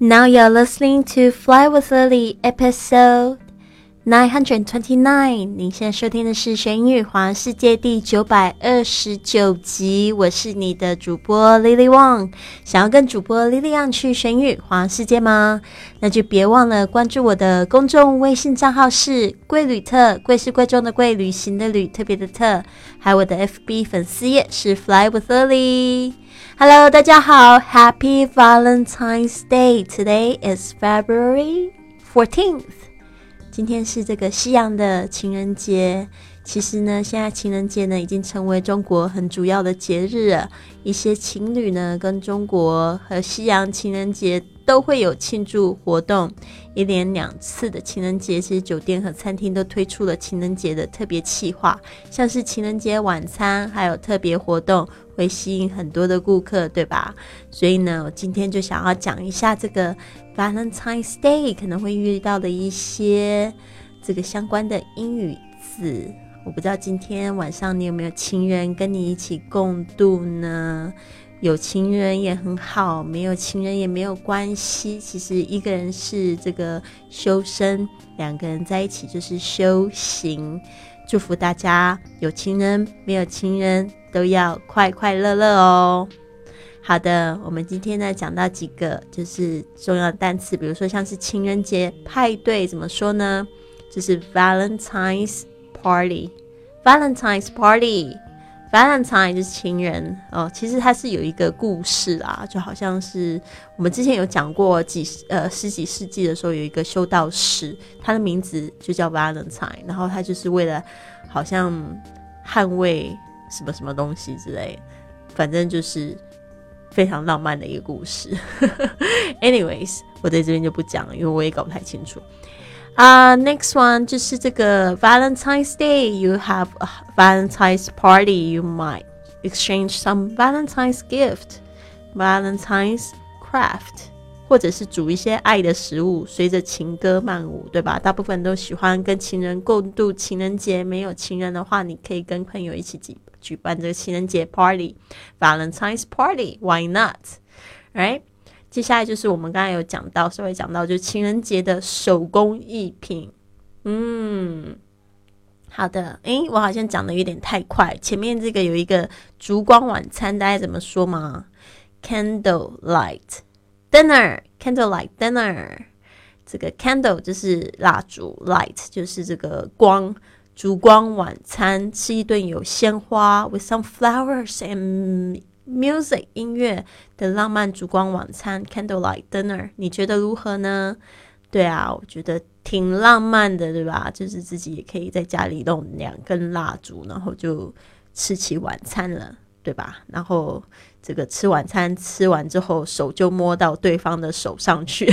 Now you're listening to Fly with Lily episode nine hundred twenty nine。您现在收听的是《玄宇环世界》第九百二十九集。我是你的主播 Lily Wang。想要跟主播 Lily Wang 去玄宇环世界吗？那就别忘了关注我的公众微信账号是“贵旅特”，贵是贵重的贵，旅行的旅，特别的特。还有我的 FB 粉丝页是 Fly with Lily。Hello，大家好，Happy Valentine's Day! Today is February fourteenth. 今天是这个西洋的情人节。其实呢，现在情人节呢已经成为中国很主要的节日了。一些情侣呢跟中国和西洋情人节都会有庆祝活动。一连两次的情人节，其实酒店和餐厅都推出了情人节的特别企划，像是情人节晚餐，还有特别活动。会吸引很多的顾客，对吧？所以呢，我今天就想要讲一下这个 Valentine's Day 可能会遇到的一些这个相关的英语字。我不知道今天晚上你有没有情人跟你一起共度呢？有情人也很好，没有情人也没有关系。其实一个人是这个修身，两个人在一起就是修行。祝福大家有情人没有情人。都要快快乐乐哦。好的，我们今天呢讲到几个就是重要的单词，比如说像是情人节派对，怎么说呢？就是 Valentine's Party，Valentine's Party Valentine 就是情人哦。其实它是有一个故事啊，就好像是我们之前有讲过几呃十几世纪的时候，有一个修道士，他的名字就叫 Valentine，然后他就是为了好像捍卫。什么什么东西之类，反正就是非常浪漫的一个故事。Anyways，我在这边就不讲了，因为我也搞不太清楚。啊，Next one 就是这个 Valentine's Day，you have a Valentine's party，you might exchange some Valentine's gift，Valentine's craft。或者是煮一些爱的食物，随着情歌漫舞，对吧？大部分都喜欢跟情人共度情人节。没有情人的话，你可以跟朋友一起举举办这个情人节 party，Valentine's Party，Why not？Right？ 接下来就是我们刚才有讲到，稍微讲到就是情人节的手工艺品。嗯，好的。诶，我好像讲的有点太快。前面这个有一个烛光晚餐，大家怎么说吗？Candle light。Dinner, candlelight dinner，这个 candle 就是蜡烛，light 就是这个光，烛光晚餐，吃一顿有鲜花，with some flowers and music 音乐的浪漫烛光晚餐，candlelight dinner，你觉得如何呢？对啊，我觉得挺浪漫的，对吧？就是自己也可以在家里弄两根蜡烛，然后就吃起晚餐了。对吧？然后这个吃晚餐吃完之后，手就摸到对方的手上去，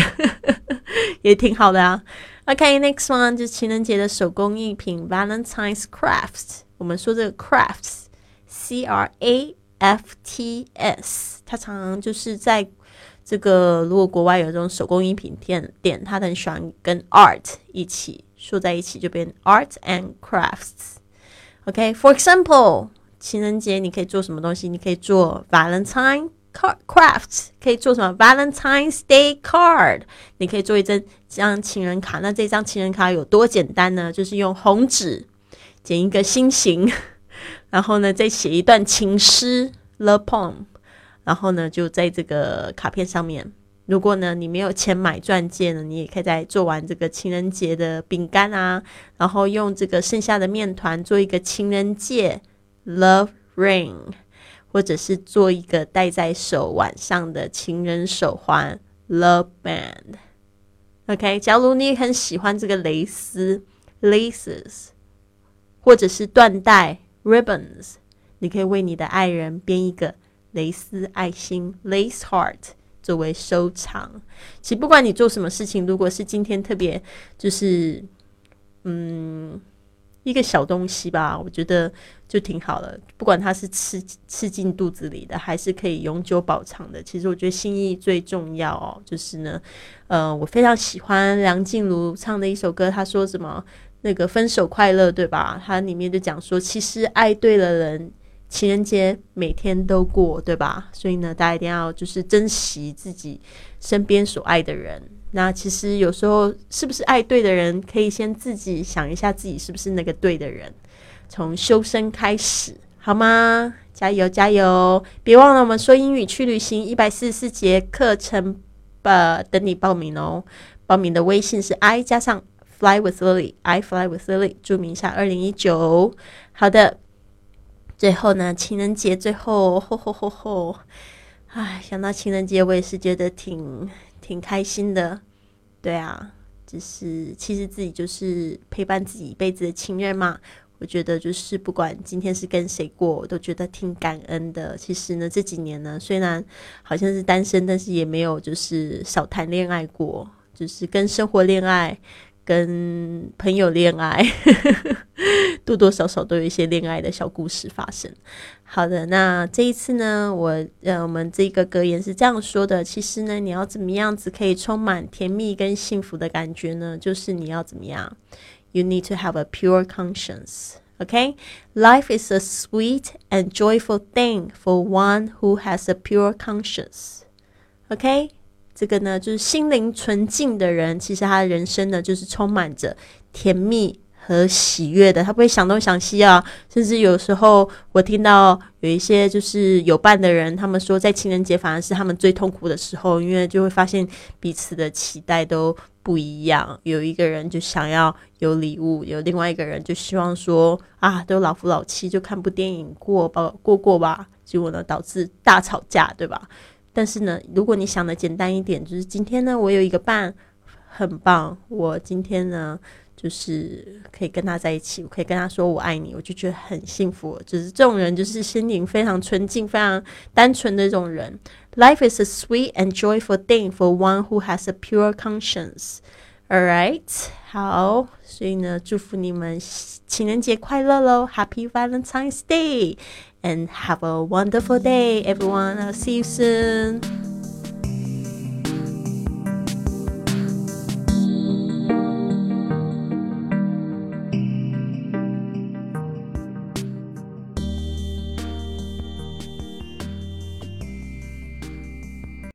也挺好的啊。OK，next one 就是情人节的手工艺品，Valentine's crafts。我们说这个 crafts，C R A F T S，它常常就是在这个如果国外有这种手工艺品店店，它很喜欢跟 art 一起说在一起，就变 art and crafts。OK，for example。情人节你可以做什么东西？你可以做 Valentine craft，可以做什么 Valentine's Day card？你可以做一张张情人卡。那这张情人卡有多简单呢？就是用红纸剪一个心形，然后呢再写一段情诗 love poem，然后呢就在这个卡片上面。如果呢你没有钱买钻戒呢，你也可以在做完这个情人节的饼干啊，然后用这个剩下的面团做一个情人戒。Love ring，或者是做一个戴在手腕上的情人手环，Love band。OK，假如你很喜欢这个蕾丝，laces，或者是缎带，ribbons，你可以为你的爱人编一个蕾丝爱心，lace heart，作为收藏。其实不管你做什么事情，如果是今天特别，就是，嗯。一个小东西吧，我觉得就挺好的。不管它是吃吃进肚子里的，还是可以永久保藏的，其实我觉得心意最重要哦。就是呢，呃，我非常喜欢梁静茹唱的一首歌，她说什么那个分手快乐，对吧？它里面就讲说，其实爱对了人情人节每天都过，对吧？所以呢，大家一定要就是珍惜自己身边所爱的人。那其实有时候是不是爱对的人，可以先自己想一下自己是不是那个对的人，从修身开始，好吗？加油加油！别忘了我们说英语去旅行一百四十四节课程吧，等你报名哦。报名的微信是 i 加上 fly with lily，i fly with lily，注明一下二零一九。好的。最后呢，情人节最后，吼吼吼吼！唉，想到情人节，我也是觉得挺挺开心的。对啊，就是其实自己就是陪伴自己一辈子的情人嘛。我觉得就是不管今天是跟谁过，我都觉得挺感恩的。其实呢，这几年呢，虽然好像是单身，但是也没有就是少谈恋爱过，就是跟生活恋爱。跟朋友恋爱，多多少少都有一些恋爱的小故事发生。好的，那这一次呢，我呃，我们这个格言是这样说的：其实呢，你要怎么样子可以充满甜蜜跟幸福的感觉呢？就是你要怎么样？You need to have a pure conscience. Okay, life is a sweet and joyful thing for one who has a pure conscience. Okay. 这个呢，就是心灵纯净的人，其实他的人生呢，就是充满着甜蜜和喜悦的。他不会想东想西啊，甚至有时候我听到有一些就是有伴的人，他们说在情人节反而是他们最痛苦的时候，因为就会发现彼此的期待都不一样。有一个人就想要有礼物，有另外一个人就希望说啊，都老夫老妻，就看部电影过吧，过过吧。结果呢，导致大吵架，对吧？但是呢，如果你想的简单一点，就是今天呢，我有一个伴，很棒。我今天呢，就是可以跟他在一起，我可以跟他说我爱你，我就觉得很幸福。就是这种人，就是心灵非常纯净、非常单纯的这种人。Life is a sweet and joyful thing for one who has a pure conscience. All right，好，所以呢，祝福你们情人节快乐喽！Happy Valentine's Day and have a wonderful day, everyone. I'll see you soon.